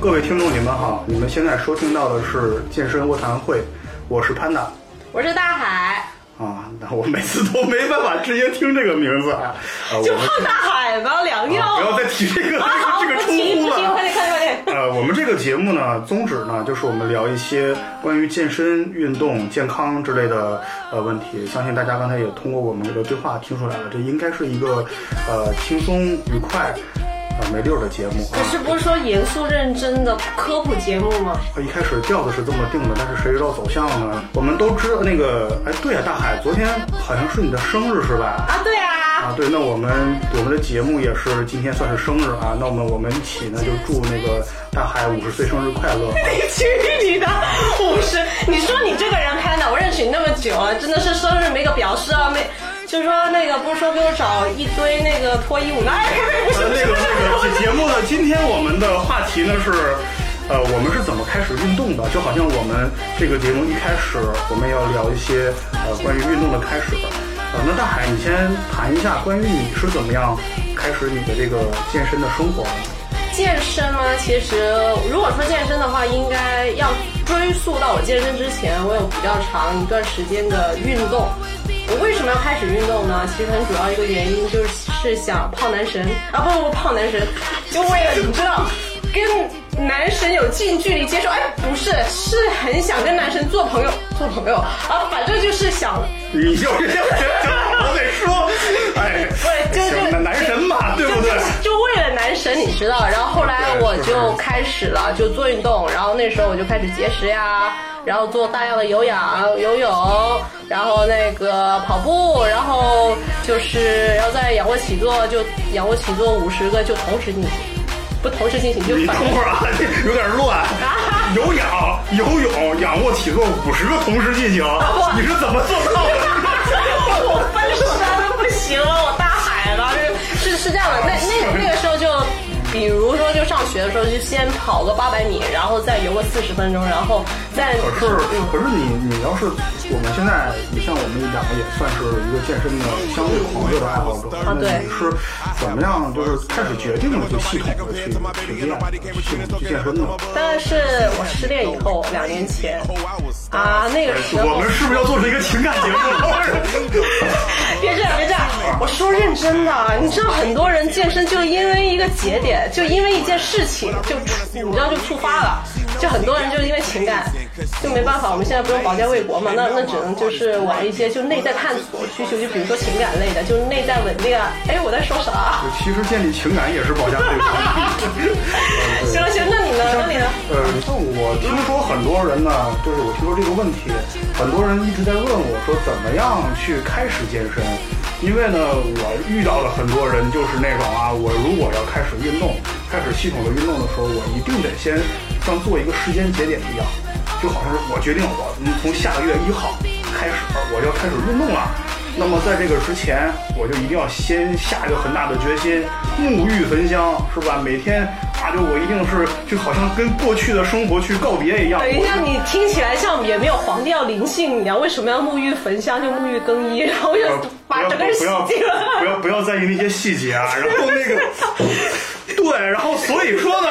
各位听众，你们好！你们现在收听到的是健身卧谈会，我是潘达我是大海，啊。那我每次都没办法直接听这个名字啊，就胖大海吧，良药。啊不要再提这个这个啊，这个不称呼了，快。点快点快点。呃，我们这个节目呢，宗旨呢，就是我们聊一些关于健身、运动、健康之类的呃问题。相信大家刚才也通过我们这个对话听出来了，这应该是一个呃轻松愉快、呃没溜的节目啊。可是不是说严肃认真的科普节目吗？一开始调子是这么定的，但是谁知道走向呢？我们都知道那个，哎，对呀、大海，昨天好像是你的生日是吧？啊，对啊。啊，对，那我们我们的节目也是今天算是生日啊，那我们我们一起呢就祝那个大海五十岁生日快乐。你去你的五十！你说你这个人开的，我认识你那么久啊，真的是生日没个表示啊，没，就是说那个不是说给我找一堆那个脱衣舞的，哎，不是呃，那个那个节目呢，今天我们的话题呢是，呃，我们是怎么开始运动的？就好像我们这个节目一开始我们要聊一些呃关于运动的开始。呃，那大海，你先谈一下关于你是怎么样开始你的这个健身的生活？健身呢，其实如果说健身的话，应该要追溯到我健身之前，我有比较长一段时间的运动。我为什么要开始运动呢？其实很主要一个原因就是想泡男神啊，不不不泡男神，就为了你知道跟男神有近距离接触。哎，不是，是很想跟男神做朋友，做朋友啊，反正就是想你就我得说，哎，对，就就是男男神嘛，对不对？就为了男神，你知道。然后后来我就开始了，就做运动。然后那时候我就开始节食呀，然后做大量的有氧、游泳，然后那个跑步，然后就是要在仰卧起坐，就仰卧起坐五十个就同时进行，不同时进行就你反等会儿啊，有点乱。有氧、游泳、仰卧起坐五十个同时进行，你是怎么做到的？我分身不行了，我大海了，是是是这样的，那那那个时候就，比如说就上学的时候，就先跑个八百米，然后再游个四十分钟，然后再可是，可是你你要是我们现在，你像我们两个也算是一个健身的相对狂热的爱好者，啊对那你是怎么样就是开始决定了就系统的去去练，系统地去健身呢？当然是我失恋以后两年前啊，那个时候我们是不是要做出一个情感节目？别这样，别这样，我说认真的，你知道很多人健身就因为一个节点，就因为一件事情就触，你知道就触发了，就很多人就是因为情感，就没办法，我们现在不用保家卫国嘛，那那只能就是往一些就内在探索需求，就比如说情感类的，就是内在稳定啊。哎，我在说啥？其实建立情感也是保家卫国。行了行，那你呢？那你呢？呃，像我听说很多人呢，就是我听说这个问题，很多人一直在问我说怎么样去开始健身，因为呢，我遇到了很多人就是那种啊，我如果要开始运动，开始系统的运动的时候，我一定得先像做一个时间节点一样，就好像是我决定我从下个月一号开始我要开始运动了。那么在这个之前，我就一定要先下一个很大的决心，沐浴焚香，是吧？每天啊，就我一定是就好像跟过去的生活去告别一样。等一下，你听起来像也没有皇帝要临幸一样，为什么要沐浴焚香就沐浴更衣，然后又呃把整个人洗净了？不要不要在意那些细节啊，然后那个 对，然后所以说呢，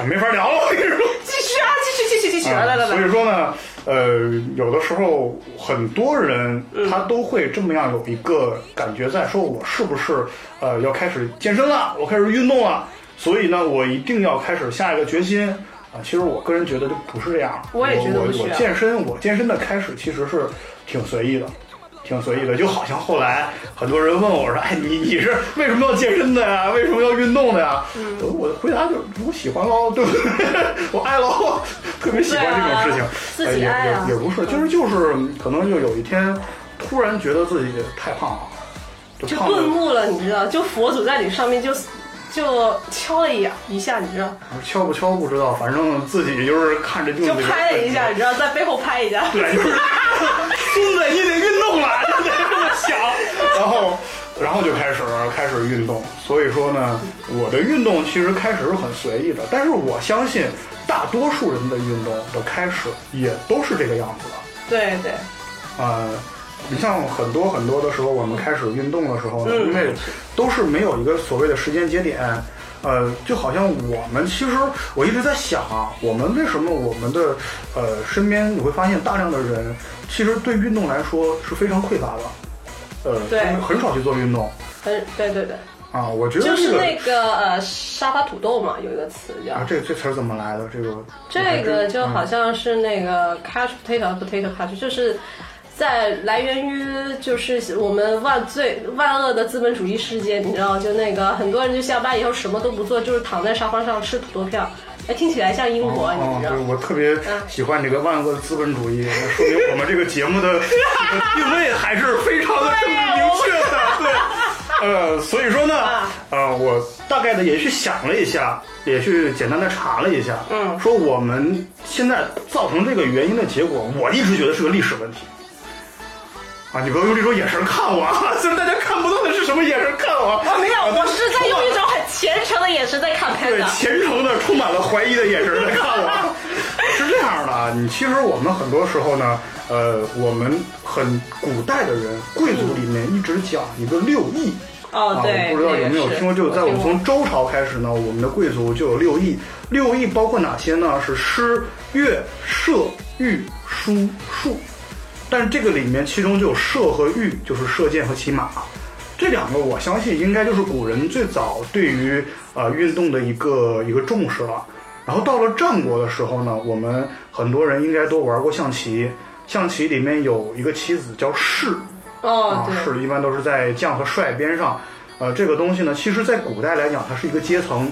哎没法聊了，我跟你说。继续啊，继续继续继续，来来来来。所以说呢，呃，有的时候很多人他都会这么样有一个感觉在，说我是不是呃要开始健身了，我开始运动了，所以呢，我一定要开始下一个决心。啊，其实我个人觉得就不是这样。我也觉得不是我我健身，我健身的开始其实是挺随意的。挺随意的，就好像后来很多人问我说：“哎，你你是为什么要健身的呀？为什么要运动的呀？”嗯我的回答就是我喜欢喽，对不对？我爱喽，特别喜欢这种事情。自己呃爱啊也也也不是，就是就是可能就有一天突然觉得自己太胖了，就顿悟了，你知道？就佛祖在你上面就就敲了一下一下，你知道？敲不敲不知道，反正自己就是看着镜子就里拍了一下，你知道，在背后拍一下。对，就是 孙子，你得 想，然后，然后就开始开始运动。所以说呢，我的运动其实开始是很随意的，但是我相信大多数人的运动的开始也都是这个样子的。对对，呃，你像很多很多的时候，我们开始运动的时候因为都是没有一个所谓的时间节点，呃，就好像我们其实我一直在想啊，我们为什么我们的呃身边你会发现大量的人其实对运动来说是非常匮乏的，呃，对很少去做运动很，对对对，啊。我觉得就是那个呃沙发土豆嘛，有一个词叫啊，这这词儿怎么来的？这个这个就好像像是那个 catch potato potato catch，就是在来源于就是我们万罪万恶的资本主义世界，你知道，就那个很多人就下班以后什么都不做，就是躺在沙发上吃土豆片儿，哎，听起来像英国，哦，你知道对，。我特别喜欢这个万恶的资本主义，那说明我们这个节目的 定位还是非常的政治明确的。对，呃，所以说呢，呃，我大概的也去想了一下，也去简单的查了一下，嗯说我们现在造成这个原因的结果，我一直觉得是个历史问题。啊，你不要用这种眼神看我啊！虽 然大家看不到的是什么眼神看我啊，没有，我是在用 一种很虔诚的眼神在看对。虔诚的、充满了怀疑的眼神在看我。是这样的啊，你其实我们很多时候呢，呃，我们很古代的人，贵族里面一直讲一个六艺。啊，哦对我不知道有没有听过，就在我们从周朝开始呢，我们的贵族就有六艺。六艺包括哪些呢？是诗、乐、射、御、书、数。但是这个里面，其中就有射和御，就是射箭和骑马。这两个，我相信应该就是古人最早对于呃运动的一个一个重视了。然后到了战国的时候呢，我们很多人应该都玩过象棋。象棋里面有一个棋子叫士，哦啊，，士一般都是在将和帅边上。呃，这个东西呢，其实在古代来讲，它是一个阶层，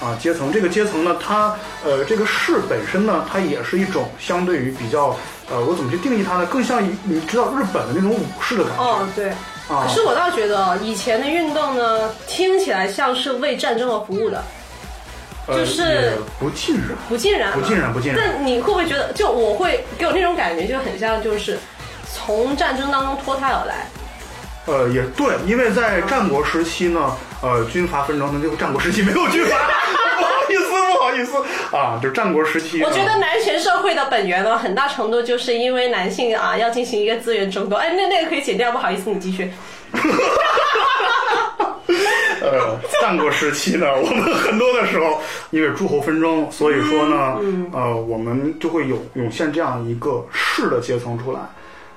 啊，阶层。这个阶层呢，它呃，这个士本身呢，它也是一种相对于比较呃，我怎么去定义它呢？更像你知道日本的那种武士的感觉。哦对。啊可是我倒觉得以前的运动呢，听起来像是为战争而服务的，呃就是也不尽然，不尽然，不尽然，不尽然。但你会不会觉得，就我会给我那种感觉，就很像就是从战争当中脱胎而来。呃，也对，因为在战国时期呢，呃，军阀纷争，那就战国时期没有军阀，不好意思，不好意思啊，就战国时期。我觉得男权社会的本源呢，很大程度就是因为男性啊要进行一个资源争夺。哎，那那个可以剪掉，不好意思，你继续。呃，战国时期呢，我们很多的时候因为诸侯纷争，所以说呢，呃，我们就会有涌现这样一个士的阶层出来。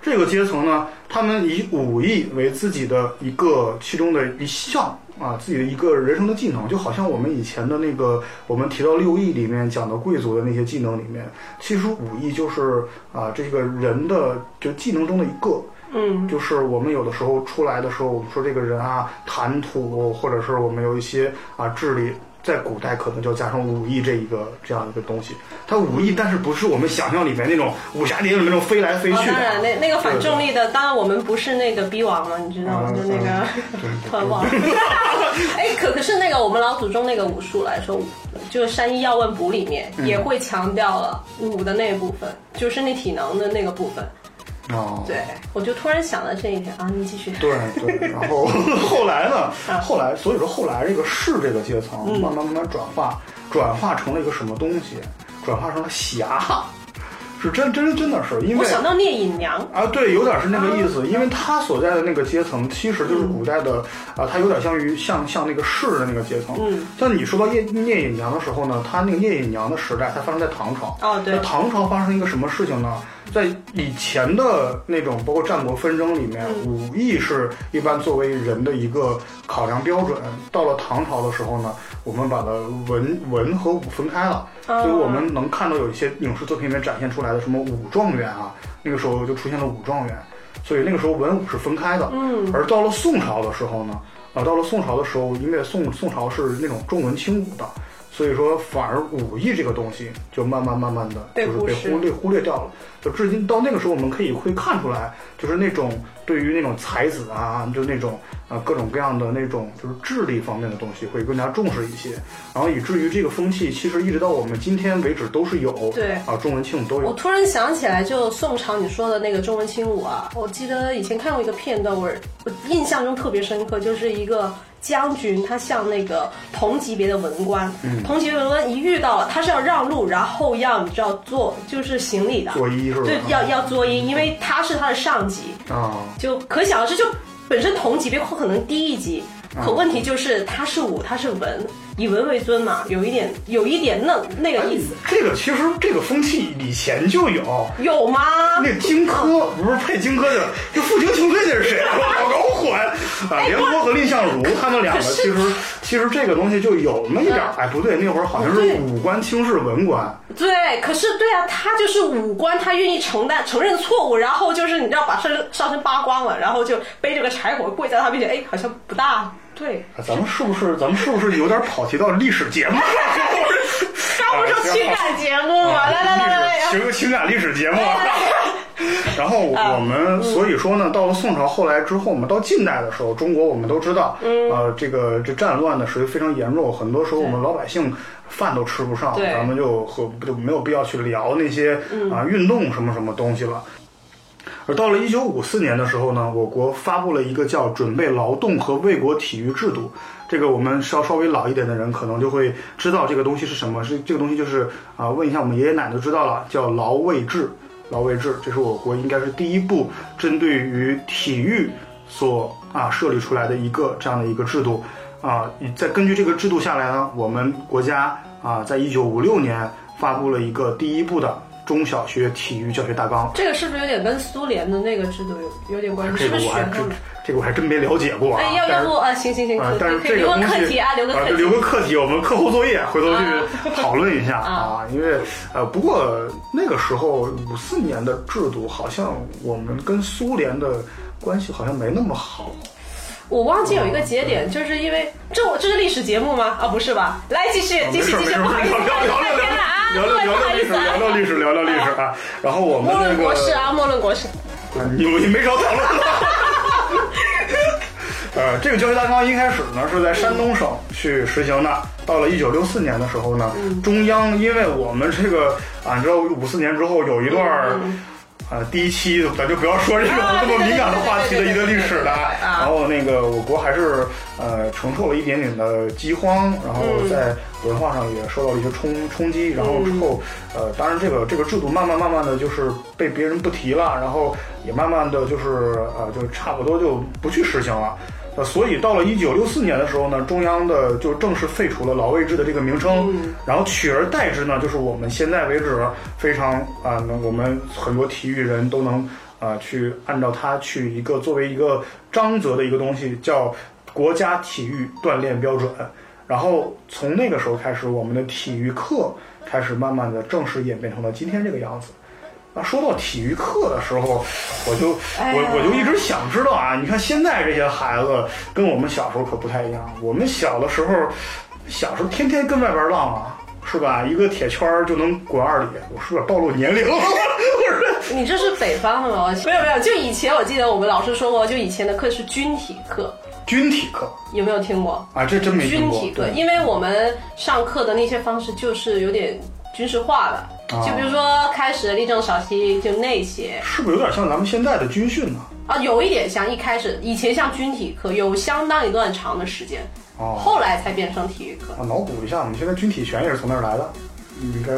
这个阶层呢，他们以武艺为自己的一个其中的一项啊，自己的一个人生的技能，就好像我们以前的那个我们提到六艺里面讲的贵族的那些技能里面，其实武艺就是啊这个人的就技能中的一个。嗯，就是我们有的时候出来的时候，我们说这个人啊，谈吐，或者是我们有一些啊智力，在古代可能就加上武艺这一个这样一个东西。它武艺，但是不是我们想象里面那种武侠电影里面那种飞来飞哦，去的。当然，那那个反重力。的，当然我们不是那个逼王了，你知道吗？嗯就那个嗯突然忘了。哎，可可是那个我们老祖宗那个武术来说，就是《山医要问卜》里面嗯也会强调了武的那一部分，就是那体能的那个部分。哦，对，我就突然想到这一点啊，你继续。对对，然后 后来呢 啊？后来，所以说后来这个士这个阶层嗯慢慢慢慢转化，转化成了一个什么东西？转化成了侠，是真真真的是因为我想到聂隐娘，啊，对，有点是那个意思，因为他所在的那个阶层，其实就是古代的啊，他有点像于像像那个士的那个阶层。嗯，像你说到聂聂隐娘的时候呢，他那个聂隐娘的时代，它发生在唐朝。哦对那唐朝发生一个什么事情呢？在以前的那种包括战国纷争里面，嗯武艺是一般作为人的一个考量标准。到了唐朝的时候呢，我们把它文文和武分开了，哦所以我们能看到有一些影视作品里面展现出来的什么武状元啊，那个时候就出现了武状元，所以那个时候文武是分开的。嗯，而到了宋朝的时候呢，啊，到了宋朝的时候，因为宋宋朝是那种重文轻武的，所以说反而武艺这个东西就慢慢慢慢的就是被忽略忽略掉了。就至今到那个时候，我们可以会看出来，就是那种对于那种才子啊，就那种啊各种各样的那种就是智力方面的东西会更加重视一些，然后以至于这个风气其实一直到我们今天为止都是有，对啊重文轻武都有我。突然想起来，就宋朝你说的那个重文轻武啊，我记得以前看过一个片段，我我印象中特别深刻，就是一个将军，他像那个同级别的文官，嗯同级别文官一遇到了，他是要让路，然后要你知道做就是行礼的，作揖是吧？对，要要作揖，因为他是他的上级，啊，就可想而知，就本身同级别或可能低一级，啊可问题就是他是武，他是文，以文为尊嘛，有一点有一点那那个意思。这个其实这个风气以前就有，有吗？那荆轲不是配荆轲的，这负荆请罪的是谁？我搞混啊！廉颇和蔺相如他们两个其实其实这个东西就有那么一点儿，哎，不对，那会儿好像是武官轻视文官。对，可是对啊，他就是武官，他愿意承担承认错误，然后就是你知道把上身上身扒光了，然后就背着个柴火跪在他面前，哎，好像不大对。啊咱们是不是咱们是不是有点跑题到历史节目了？刚不是情感节目吗？来来来来来，情情感历史节目。然后我们所以说呢，到了宋朝后来之后，我们到近代的时候，中国我们都知道，呃，这个这战乱呢属于非常严重，很多时候我们老百姓饭都吃不上，咱们就和就没有必要去聊那些啊运动什么什么东西了。而到了一九五四年的时候呢，我国发布了一个叫《准备劳动和卫国体育制度》。这个我们稍稍微老一点的人可能就会知道这个东西是什么。是这个东西就是啊、问一下我们爷爷奶奶就知道了，叫劳卫制。劳卫制，这是我国应该是第一部针对于体育所啊设立出来的一个这样的一个制度啊。再根据这个制度下来呢，我们国家啊，在一九五六年发布了一个第一部的中小学体育教学大纲。这个是不是有点跟苏联的那个制度有有点关系？是不是这个我还真学过的？这个我还真没了解过啊。哎，要要不啊？行行行，啊，但是这个东西课题啊，留个课题。留个课题，我们课后作业回头啊去 讨论一下啊啊。因为呃，不过那个时候五四年的制度，好像我们跟苏联的关系好像没那么好。我忘记有一个节点，就是因为这我这是历史节目吗？啊，不是吧？来继续继续继续，聊聊聊太偏了啊，聊聊聊聊历史，聊聊历史，聊聊历史啊。然后我们莫论那个国事啊，莫论国事。啊你你没少讨论。呃，这个教学大纲一开始呢是在山东省去实行的，到了一九六四年的时候呢，中央因为我们这个啊，你知道五四年之后有一段儿。啊，第一期咱就不要说这种啊这么敏感的话题的一个历史了。啊然后那个我国还是呃承受了一点点的饥荒，然后在文化上也受到了一些冲冲击。然后之后呃，当然这个这个制度慢慢慢慢的就是被别人不提了，然后也慢慢的就是呃就差不多就不去实行了。呃，所以到了一九六四年的时候呢，中央的就正式废除了老卫制的这个名称，然后取而代之呢，就是我们现在为止非常啊，能、我们很多体育人都能啊去按照它去一个作为一个章则的一个东西，叫国家体育锻炼标准。然后从那个时候开始，我们的体育课开始慢慢的正式演变成了今天这个样子。那说到体育课的时候，我就我我就一直想知道啊，你看现在这些孩子跟我们小时候可不太一样。我们小的时候，小时候天天跟外边浪啊，是吧？一个铁圈儿就能滚二里，我是不是暴露年龄了？我是你这是北方的吗？没有没有，就以前我记得我们老师说过，就以前的课是军体课，军体课有没有听过？啊，这真没听过。军体课，对因为我们上课的那些方式就是有点军事化的，啊就比如说开始立正稍息，就那些。是不是有点像咱们现在的军训呢？啊，有一点像一开始以前像军体课，有相当一段长的时间，哦，后来才变成体育课。啊，脑补一下，我们现在军体拳也是从那儿来的，应该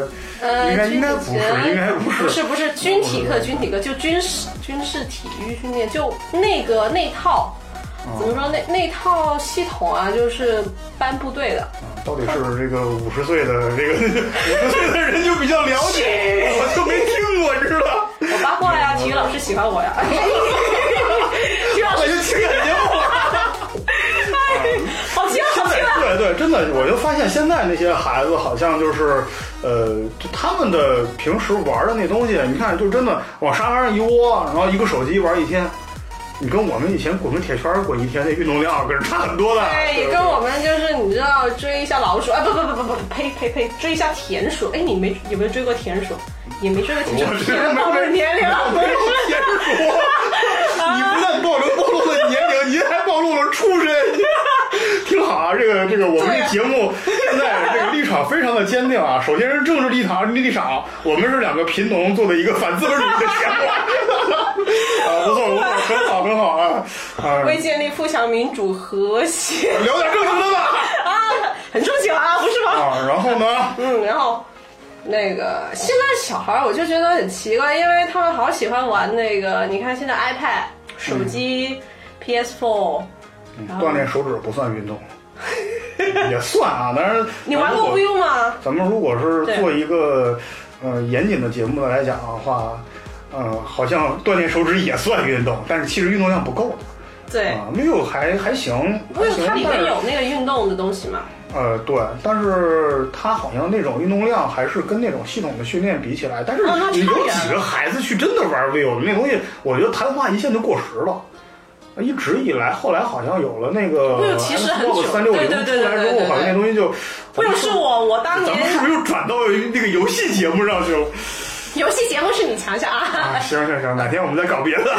呃，应该军应该不是，应该不是，不是不是军体课，军体课就军事军事体育训练，就那个那套。怎么说那那套系统啊，就是搬部队的，到底是这个五十岁的 这个五十岁的人就比较了解，我就没听过，知道？我八卦呀，体育老师喜欢我呀。体育老师我就情感节目。好听好听啊！对对，真的，我就发现现在那些孩子好像就是，呃，就他们的平时玩的那东西，你看，就真的往沙发上一窝，然后一个手机玩一天。你跟我们以前滚个铁圈滚一天，那运动量可是差很多的。对，对跟我们就是你知道追一下老鼠，啊不不不不不，呸呸呸，追一下田鼠。哎，你没有没有追过田鼠？也没追过田鼠，暴露年龄了。没有田鼠，你不但暴露暴露了年龄，你还暴露了出身。挺好啊，这个这个，我们这节目现在这个立场非常的坚定啊。首先是政治立场立场，我们是两个贫农做的一个反资本主义的节目。啊，不错不错，很好很好啊啊！为建立富强民主和谐聊点正经的吧啊，很正经啊，不是吗？啊，然后呢？嗯，然后那个现在小孩儿我就觉得很奇怪，因为他们好喜欢玩那个，你看现在 iPad、手机、PS4，然后锻炼手指不算运动。也算啊。但是，你玩过 VU 吗？咱们如果是做一个呃严谨的节目的来讲的话，呃，好像锻炼手指也算运动，但是其实运动量不够。对啊，VU 还还行，Vivo 它里面有那个运动的东西嘛？呃，对，但是它好像那种运动量还是跟那种系统的训练比起来，但是有几个孩子去真的玩 Vivo 那东西，我觉得昙花一现就过时了。一直以来，后来好像有了那个久三六零出来之后，好像那东西就 VU 是我我当咱们是不是又转到那个游戏节目上去了？游戏节目是你强项啊。啊，行行行，哪天我们再搞别的。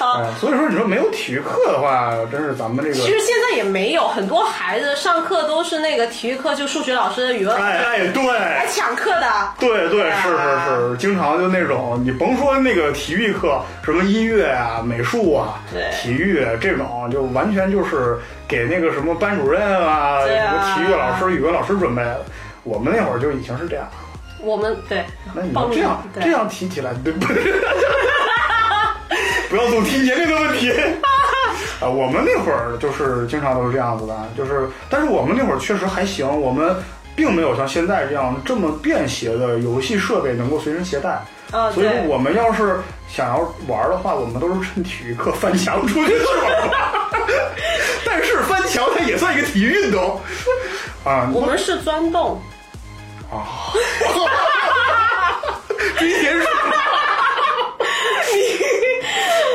哎，所以说你说没有体育课的话，真是咱们这个其实现在也没有，很多孩子上课都是那个体育课，就数学老师的语文老师哎哎对来抢课的。对对，是啊是是，经常就那种，你甭说那个体育课，什么音乐啊、美术啊、体育这种，就完全就是给那个什么班主任啊、啊什么体育老师、语文老师准备的。我们那会儿就已经是这样。我们对，那你报名要这样这样提起来，对不对？不要总提年龄的问题。啊，我们那会儿就是经常都是这样子的，就是，但是我们那会儿确实还行，我们并没有像现在这样这么便携的游戏设备能够随身携带。啊所以对我们要是想要玩的话，我们都是趁体育课翻墙出去玩。但是翻墙它也算一个体育运动啊我们是钻洞。啊！追田鼠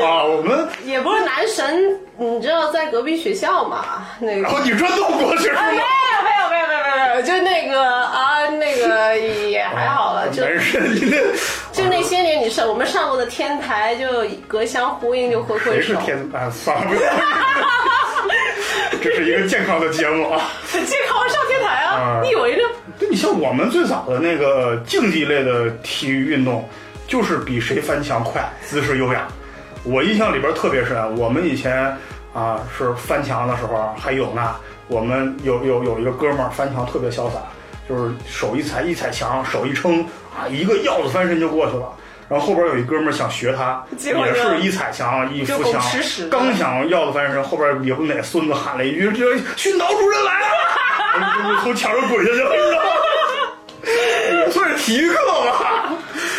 啊！我们也不是男神，你知道在隔壁学校嘛？那个然后你钻洞过去是啊，没吗？有没有没有没有没有就那个啊，那个也还好了，就没事，你那就那些年你上我们上过的天台，就隔乡呼应，就挥挥手。谁是天啊？算了，不要。这是一个健康的节目啊！很健康上天台啊啊！你以为呢？对你像我们最早的那个竞技类的体育运动，就是比谁翻墙快，姿势优雅。我印象里边特别深，我们以前啊是翻墙的时候还有呢，我们有有有一个哥们儿翻墙特别潇洒，就是手一踩一踩墙，手一撑啊，一个鹞子翻身就过去了。然后后边有一哥们儿想学他，也是一踩墙一扶墙刚想要子翻身，后边也不哪孙子喊了一句：“这训导主任来了！”就从墙上滚下去了，体育课吧。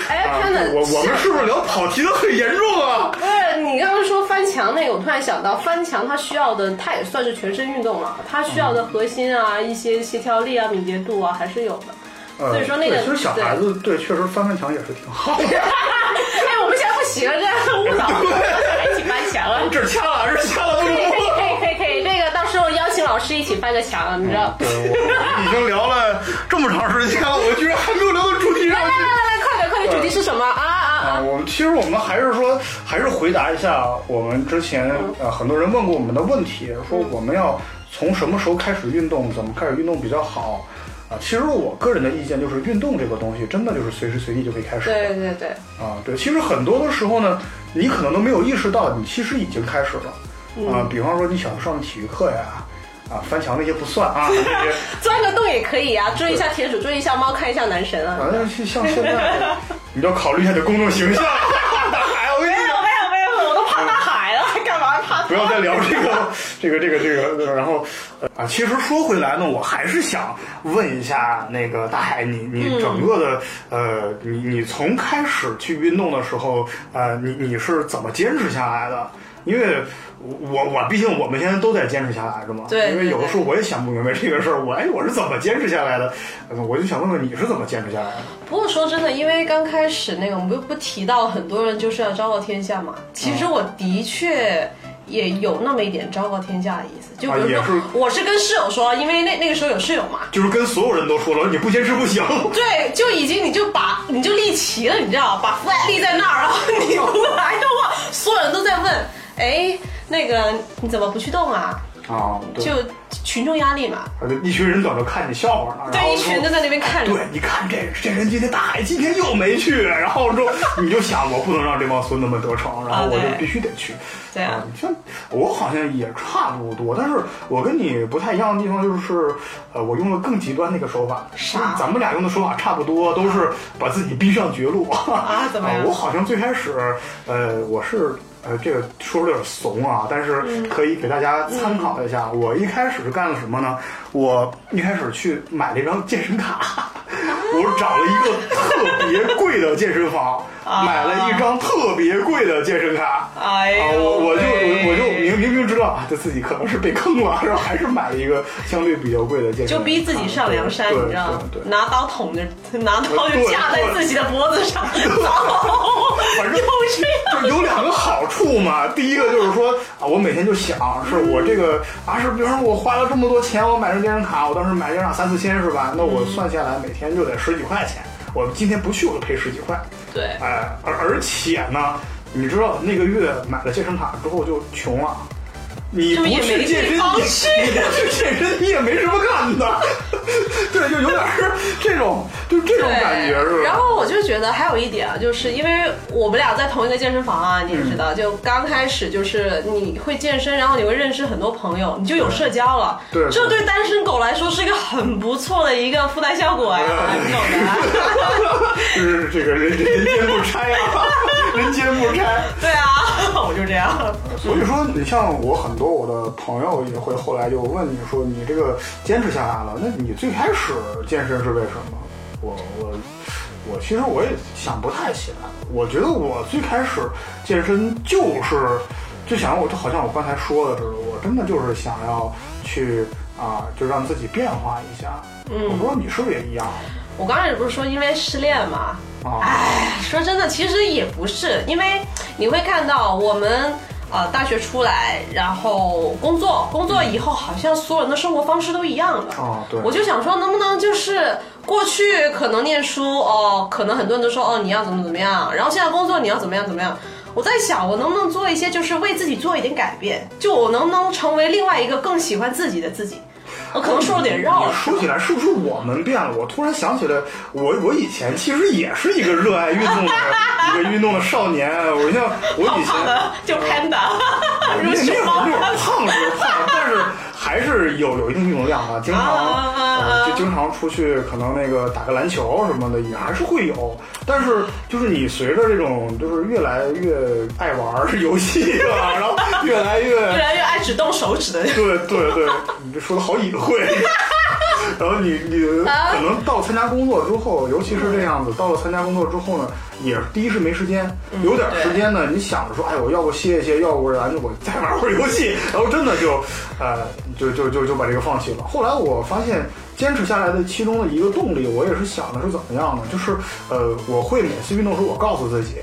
哎，啊看的我我们是不是聊跑题的很严重啊？不是你刚刚说翻墙那个，我突然想到，翻墙它需要的，它也算是全身运动了，它需要的核心啊、一些协调力啊、敏捷度啊，还是有的。呃所以说那个其实小孩子对确实翻翻墙也是挺好的。哎，我们现在不行了，这样 误导一起翻墙啊！这儿掐了，这儿掐了，都不老师一起翻个墙，你知道？对，我已经聊了这么长时间了，我居然还没有聊到主题上去。来来来来，快点快点，主题是什么啊啊啊，啊！我们其实我们还是说，还是回答一下我们之前呃很多人问过我们的问题，说我们要从什么时候开始运动，怎么开始运动比较好啊？其实我个人的意见就是，运动这个东西真的就是随时随地就可以开始。对对对，啊，对，其实很多的时候呢，你可能都没有意识到，你其实已经开始了。啊，比方说你想上体育课呀，啊，翻墙那些不算啊，钻个洞也可以啊，追一下田鼠，追一下猫，看一下男神啊。反正像现在，你要考虑一下你的公众形象。哎，我跟没有没有没有，我都怕大海了，还干嘛爬？不要再聊这个这个这个这个，然后呃啊，其实说回来呢，我还是想问一下那个大海，你你整个的、呃，你你从开始去运动的时候，呃，你你是怎么坚持下来的？因为我我毕竟我们现在都在坚持下来着嘛，对因为有的时候我也想不明白这个事儿，我哎我是怎么坚持下来的？呃我就想问问你是怎么坚持下来的？不过说真的，因为刚开始那个，我们不不提到很多人就是要昭告天下嘛。其实我的确也有那么一点昭告天下的意思，就比如啊也是说，我是跟室友说，因为那那个时候有室友嘛，就是跟所有人都说了，你不坚持不行。对，就已经你就把你就立齐了，你知道，把 flag 立在那儿，然后你不 来的话，所有人都在问，哎，那个你怎么不去动啊？啊，就群众压力嘛，呃一群人等着看你笑话呢，对，一群人都在那边看着。对，你看这这人今天大海今天又没去，然后说你就想我不能让这帮孙子们得逞，然后我就必须得去。对啊像我好像也差不多，但是我跟你不太一样的地方就是，呃，我用了更极端的一个手法。啥咱们俩用的手法差不多，都是把自己逼上绝路啊怎么样我好像最开始，呃，我是呃，这个说的有点怂啊，但是可以给大家参考一下。我一开始是干了什么呢？我一开始去买了一张健身卡，我找了一个特别贵的健身房，买了一张特别贵的健身卡。啊，我我就我我就明明明知道啊，他自己可能是被坑了，然后还是买了一个相对比较贵的健身卡，就逼自己上梁山，你知道吗对？拿刀捅着，拿刀就架在自己的脖子上，走，反正就这样。就有两个好处嘛。第一个就是说啊，我每天就想，是我这个啊，是比如说我花了这么多钱，我买张健身卡，我当时买健身卡三四千是吧？那我算下来每天就得十几块钱。我今天不去，我就赔十几块。对，哎，而而且呢，你知道那个月买了健身卡之后就穷了。你不健身，你不去健身，你也没什么干的。对，就有点儿这种，就这种感觉是吧？然后我就觉得还有一点啊，就是因为我们俩在同一个健身房啊，你也知道，就刚开始就是你会健身，然后你会认识很多朋友，你就有社交了。对对这对单身狗来说是一个很不错的一个附带效果呀，你懂的。就是这个人人间不拆啊，人间不拆。对啊，我就这样。所以说，你像我很多我的朋友也会后来就问你说，你这个坚持下来了，那你最开始健身是为什么？我我我其实我也想不太起来。我觉得我最开始健身就是就想我就好像我刚才说的似的，我真的就是想要去啊，就让自己变化一下。嗯我不知道你是不是也一样我刚开始不是说因为失恋嘛？啊？哎，说真的，其实也不是，因为你会看到我们呃大学出来，然后工作，工作以后好像所有人的生活方式都一样的。哦，对，我就想说，能不能就是过去可能念书哦，可能很多人都说哦你要怎么怎么样，然后现在工作你要怎么样怎么样。我在想，我能不能做一些，就是为自己做一点改变，就我能不能成为另外一个更喜欢自己的自己。我可能说有点绕说起来，是不是我们变了？我突然想起来，我我以前其实也是一个热爱运动的一个运动的少年。我像我以前胖的就 panda，如熊那那会儿猫那会儿胖是胖，但是还是有有一定运动量啊，经常啊就经常出去，可能那个打个篮球什么的也还是会有。但是就是你随着这种就是越来越爱玩游戏啊，然后越来越越来越爱只动手指的。对对对，你这说的好隐晦。然后你你啊可能到参加工作之后，尤其是这样子，到了参加工作之后呢，也是第一是没时间，有点时间呢，你想着说，哎，我要不歇一歇，要不然我再玩会儿游戏，然后真的就，呃，就就就就把这个放弃了。后来我发现坚持下来的其中的一个动力，我也是想的是怎么样呢？就是呃，我会每次运动时候，我告诉自己。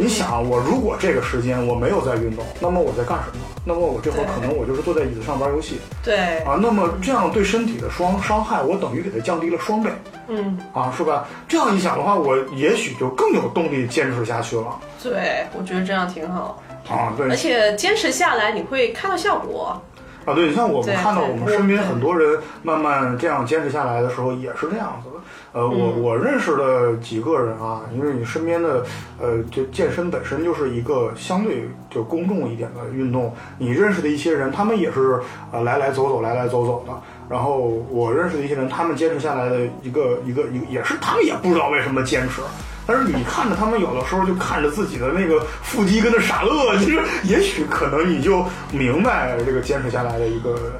你想，我如果这个时间我没有在运动，那么我在干什么？那么我这会儿可能我就是坐在椅子上玩游戏。对，啊，那么这样对身体的双伤害，我等于给它降低了双倍嗯，啊，是吧？这样一想的话，我也许就更有动力坚持下去了对，我觉得这样挺好，啊。对而且坚持下来你会看到效果。啊，对，你像我们看到我们身边很多人慢慢这样坚持下来的时候，也是这样子的。呃，我我认识的几个人啊，因为你身边的呃，就健身本身就是一个相对就公众一点的运动，你认识的一些人，他们也是呃来来走走，来来走走的。然后我认识的一些人，他们坚持下来的一个一个一个，也是他们也不知道为什么坚持。但是你看着他们有的时候就看着自己的那个腹肌跟那傻乐，其实也许可能你就明白这个坚持下来的一个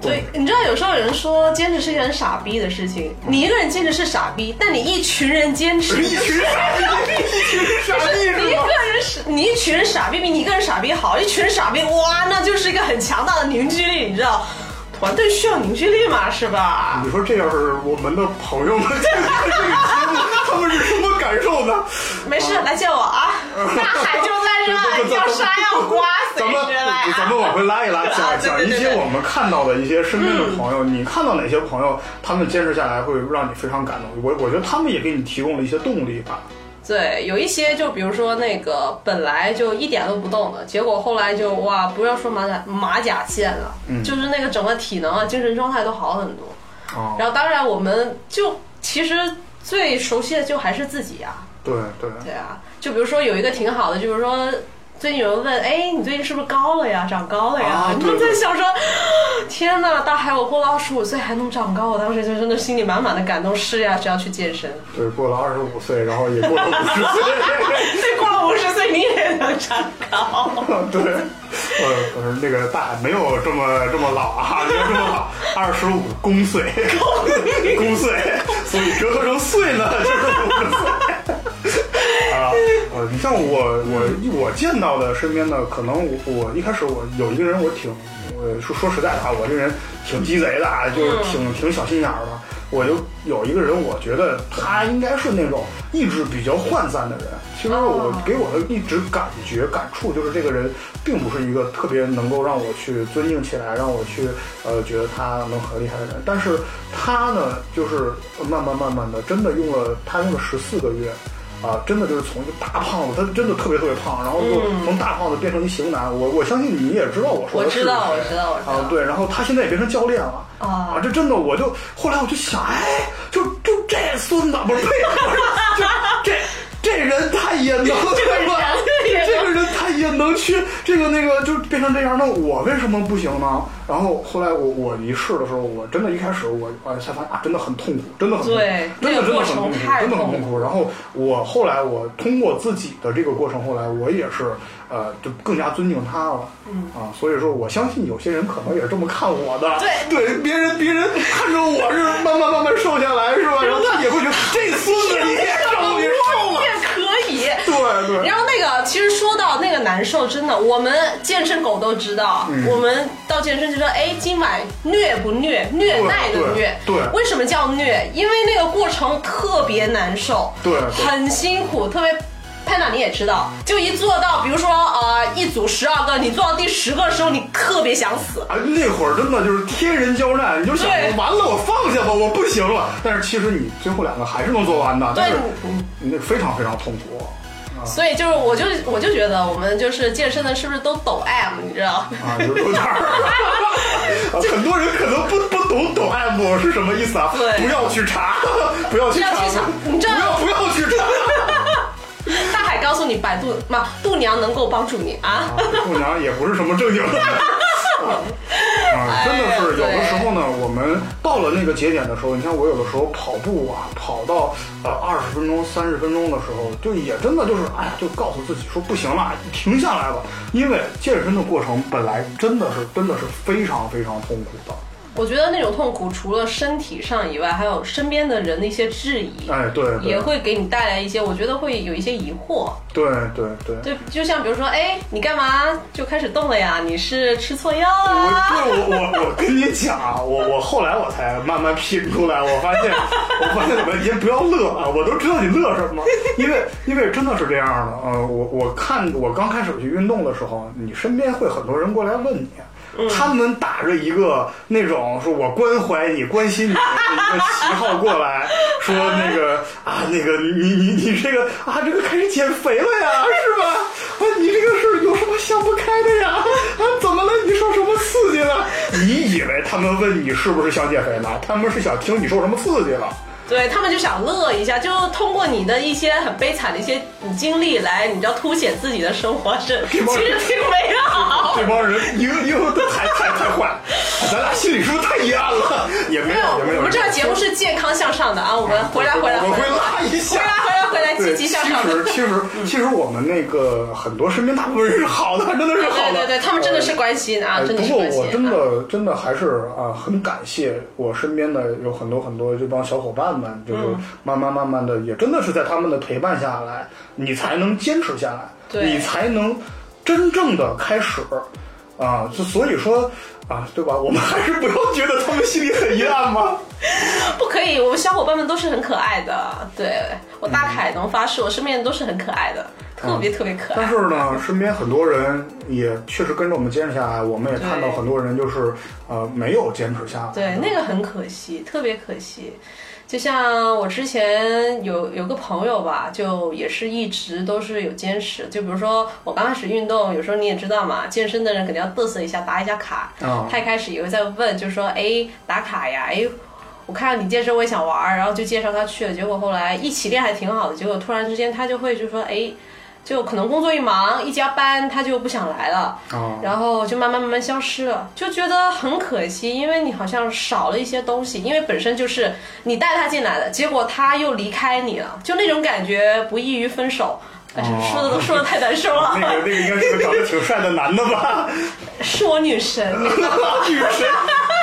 对对，你知道有时候有人说坚持是一件很傻逼的事情，你一个人坚持是傻逼，但你一群人坚持，一群傻逼，一群傻逼你一？个人傻，你一群人傻逼比你一个人傻逼好，一群人傻逼哇，那就是一个很强大的凝聚力，你知道？团队需要凝聚力嘛，是吧？你说这要是我们的朋友们 他们是什么感受呢？没事，来见我啊！大海就在这里，要杀要刮，随咱们时来咱们往回拉一拉，啊讲讲一些我们看到的一些身边的朋友，你看到哪些朋友他们坚持下来会让你非常感动？我我觉得他们也给你提供了一些动力吧。对，有一些就比如说那个本来就一点都不动的，结果后来就哇，不要说马甲马甲线了，嗯就是那个整个体能啊、精神状态都好很多。哦，然后当然我们就其实最熟悉的就还是自己啊，对对，对啊，就比如说有一个挺好的，就是说最近有人问，哎，你最近是不是高了呀？长高了呀？啊你就在想说，天呐，大海，我过了二十五岁还能长高，我当时就真的心里满满的感动，是呀，是要去健身。对，过了二十五岁，然后也过了五十岁。对，过了五十岁你也能长高。对，呃，呃，那个大海没有这么这么老啊，没有这么老，二十五公岁，公岁，所以折合成岁呢就是五十岁。啊，呃，你像我我我见到的身边的，可能我我一开始我有一个人我挺，我说说实在的啊，我这人挺鸡贼的啊，就是挺挺小心眼儿的。我就有一个人，我觉得他应该是那种意志比较涣散的人。其实我哦给我的一直感觉感触就是，这个人并不是一个特别能够让我去尊敬起来，让我去呃觉得他能很厉害的人。但是他呢，就是慢慢慢慢的，真的用了他用了十四个月。啊，真的就是从一个大胖子，他真的特别特别胖，然后就从大胖子变成一型男。我我相信你也知道我说的是我知道谁我知道我知道啊，对，然后他现在也变成教练了啊这真的我就后来我就想，哎，就就这孙子不是呸，就这这人他也能这个人这个人他也能去这个那个就变成这样，那我为什么不行呢？然后后来我我一试的时候，我真的一开始我哎才发现啊，真的很痛苦，真的很痛苦对真的真的很痛苦，真的很痛痛苦。然后我后来我通过自己的这个过程，后来我也是呃，就更加尊敬他了。嗯啊，所以说我相信有些人可能也是这么看我的。对对，别人别人看着我是慢慢慢慢瘦下来，是吧？然后他也会觉得这孙子你也瘦，你瘦了。对对。然后那个，其实说到那个难受，真的，我们健身狗都知道，嗯我们到健身就说，哎，今晚虐不虐？虐待的虐。对对为什么叫虐？因为那个过程特别难受，对对很辛苦，特别。潘娜你也知道，就一做到，比如说呃一组十二个，你做到第十个的时候，你特别想死。哎，那会儿真的就是天人交战，你就想完了，我放下吧，我不行了。但是其实你最后两个还是能做完的，但是对你那非常非常痛苦。所以就是，我就我就觉得我们就是健身的，是不是都抖 M？你知道？啊，有有点儿，啊 很多人可能不不懂抖 M 是什么意思啊？对 不要去查，不要去查，不要去查你知道不要不要去查。大海告诉你，百度嘛，度娘能够帮助你啊。度娘也不是什么正经的。啊，真的是有的时候呢，我们到了那个节点的时候，你像我有的时候跑步啊，跑到呃二十分钟、三十分钟的时候，就也真的就是，哎呀，就告诉自己说不行了，停下来吧，因为健身的过程本来真的是真的是非常非常痛苦的。我觉得那种痛苦，除了身体上以外，还有身边的人的一些质疑，哎，对对也会给你带来一些，我觉得会有一些疑惑。对对对。对，就像比如说，哎，你干嘛就开始动了呀？你是吃错药了啊？对我我我跟你讲啊，我我后来我才慢慢品出来，我发现 我发现你们先不要乐啊，我都知道你乐什么，因为因为真的是这样的，呃，我我看我刚开始去运动的时候，你身边会很多人过来问你。他们打着一个那种说我关怀你、关心你的一个旗号过来，说那个 啊，那个你你你这个啊，这个开始减肥了呀，是吧？啊，你这个是有什么想不开的呀？啊，怎么了？你受什么刺激了？你以为他们问你是不是想减肥呢？他们是想听你受什么刺激了。对他们就想乐一下，就通过你的一些很悲惨的一些经历来，你知道凸显自己的生活是其实挺美好。这帮人一个一个都太太太坏，咱俩心里是不是太阴暗了？也没没有有，也没有。节目是健康向上的啊，我们回来回来我会回来拉一下，回来回来回来，积极向上其。实其实其实我们那个很多身边大部分人是好的，真的是好的。对对对，他们真的是关心啊，呃真的是不过。我真啊的真的还是啊、很感谢我身边的有很多很多这帮小伙伴们，就是嗯慢慢慢慢的，也真的是在他们的陪伴下来，你才能坚持下来，对你才能真正的开始啊。就所以说啊，对吧？我们还是不要觉得他们心里很阴暗吗？不可以，我们小伙伴们都是很可爱的。对我大凯能发誓，我身边人都是很可爱的，特别特别可爱。但是呢，身边很多人也确实跟着我们坚持下来，我们也看到很多人就是呃没有坚持下来。对，那个很可惜，特别可惜。就像我之前有有个朋友吧，就也是一直都是有坚持。就比如说我刚开始运动，有时候你也知道嘛，健身的人肯定要嘚瑟一下，打一下卡。啊他一开始也会在问，就说哎打卡呀，哎我看到你健身我也想玩儿，然后就介绍他去了。结果后来一起练还挺好的，结果突然之间他就会就说哎。就可能工作一忙一加班，他就不想来了，啊，然后就慢慢慢慢消失了，就觉得很可惜，因为你好像少了一些东西，因为本身就是你带他进来的，结果他又离开你了，就那种感觉不异于分手。说的都说的太难受了，那个那个应该是个长得挺帅的男的吧？是我女神，你 女神。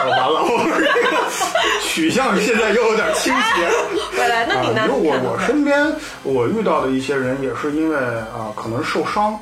哦完了，我们这个取向现在又有点倾斜。回来，那你呢？啊因为我我身边我遇到的一些人也是因为啊、可能受伤。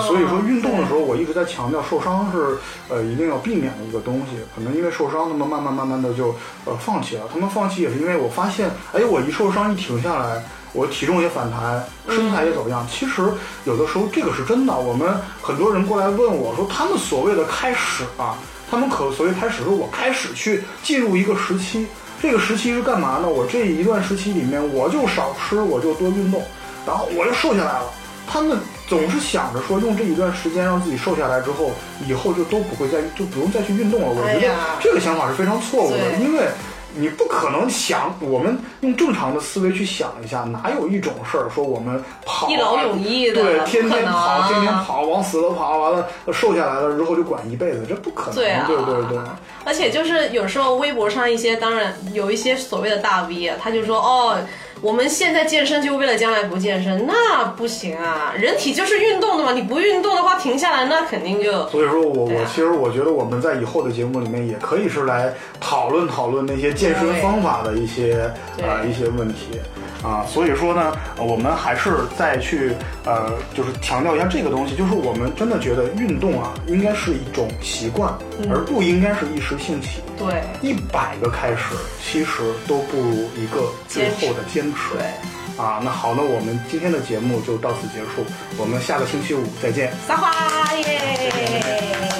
所以说运动的时候，我一直在强调受伤是呃一定要避免的一个东西。可能因为受伤，他们慢慢慢慢的就呃放弃了。他们放弃也是因为我发现，哎，我一受伤一停下来，我体重也反弹，身材也走样。其实有的时候这个是真的。我们很多人过来问我说，他们所谓的开始啊，他们可所谓开始说我开始去进入一个时期。这个时期是干嘛呢？我这一段时期里面，我就少吃，我就多运动，然后我就瘦下来了。他们总是想着说，用这一段时间让自己瘦下来之后，以后就都不会再就不用再去运动了。我觉得这个想法是非常错误的，因为你不可能想，我们用正常的思维去想一下，哪有一种事儿说我们跑啊一劳永逸的对，天天跑，天天跑，往死了跑，完了瘦下来了之后就管一辈子，这不可能。对啊，对对对。而且就是有时候微博上一些，当然有一些所谓的大 V 啊，他就说哦，我们现在健身就为了将来不健身，那不行啊，人体就是运动的嘛，你不运动的话停下来，那肯定就所以说我啊。我其实我觉得我们在以后的节目里面也可以是来讨论讨论那些健身方法的一些啊呃一些问题啊，所以说呢，呃我们还是再去呃就是强调一下这个东西，就是我们真的觉得运动啊应该是一种习惯，嗯而不应该是一时兴起。对一百个开始，其实都不如一个最后的坚持。对，啊，那好，那我们今天的节目就到此结束，我们下个星期五再见。撒花耶！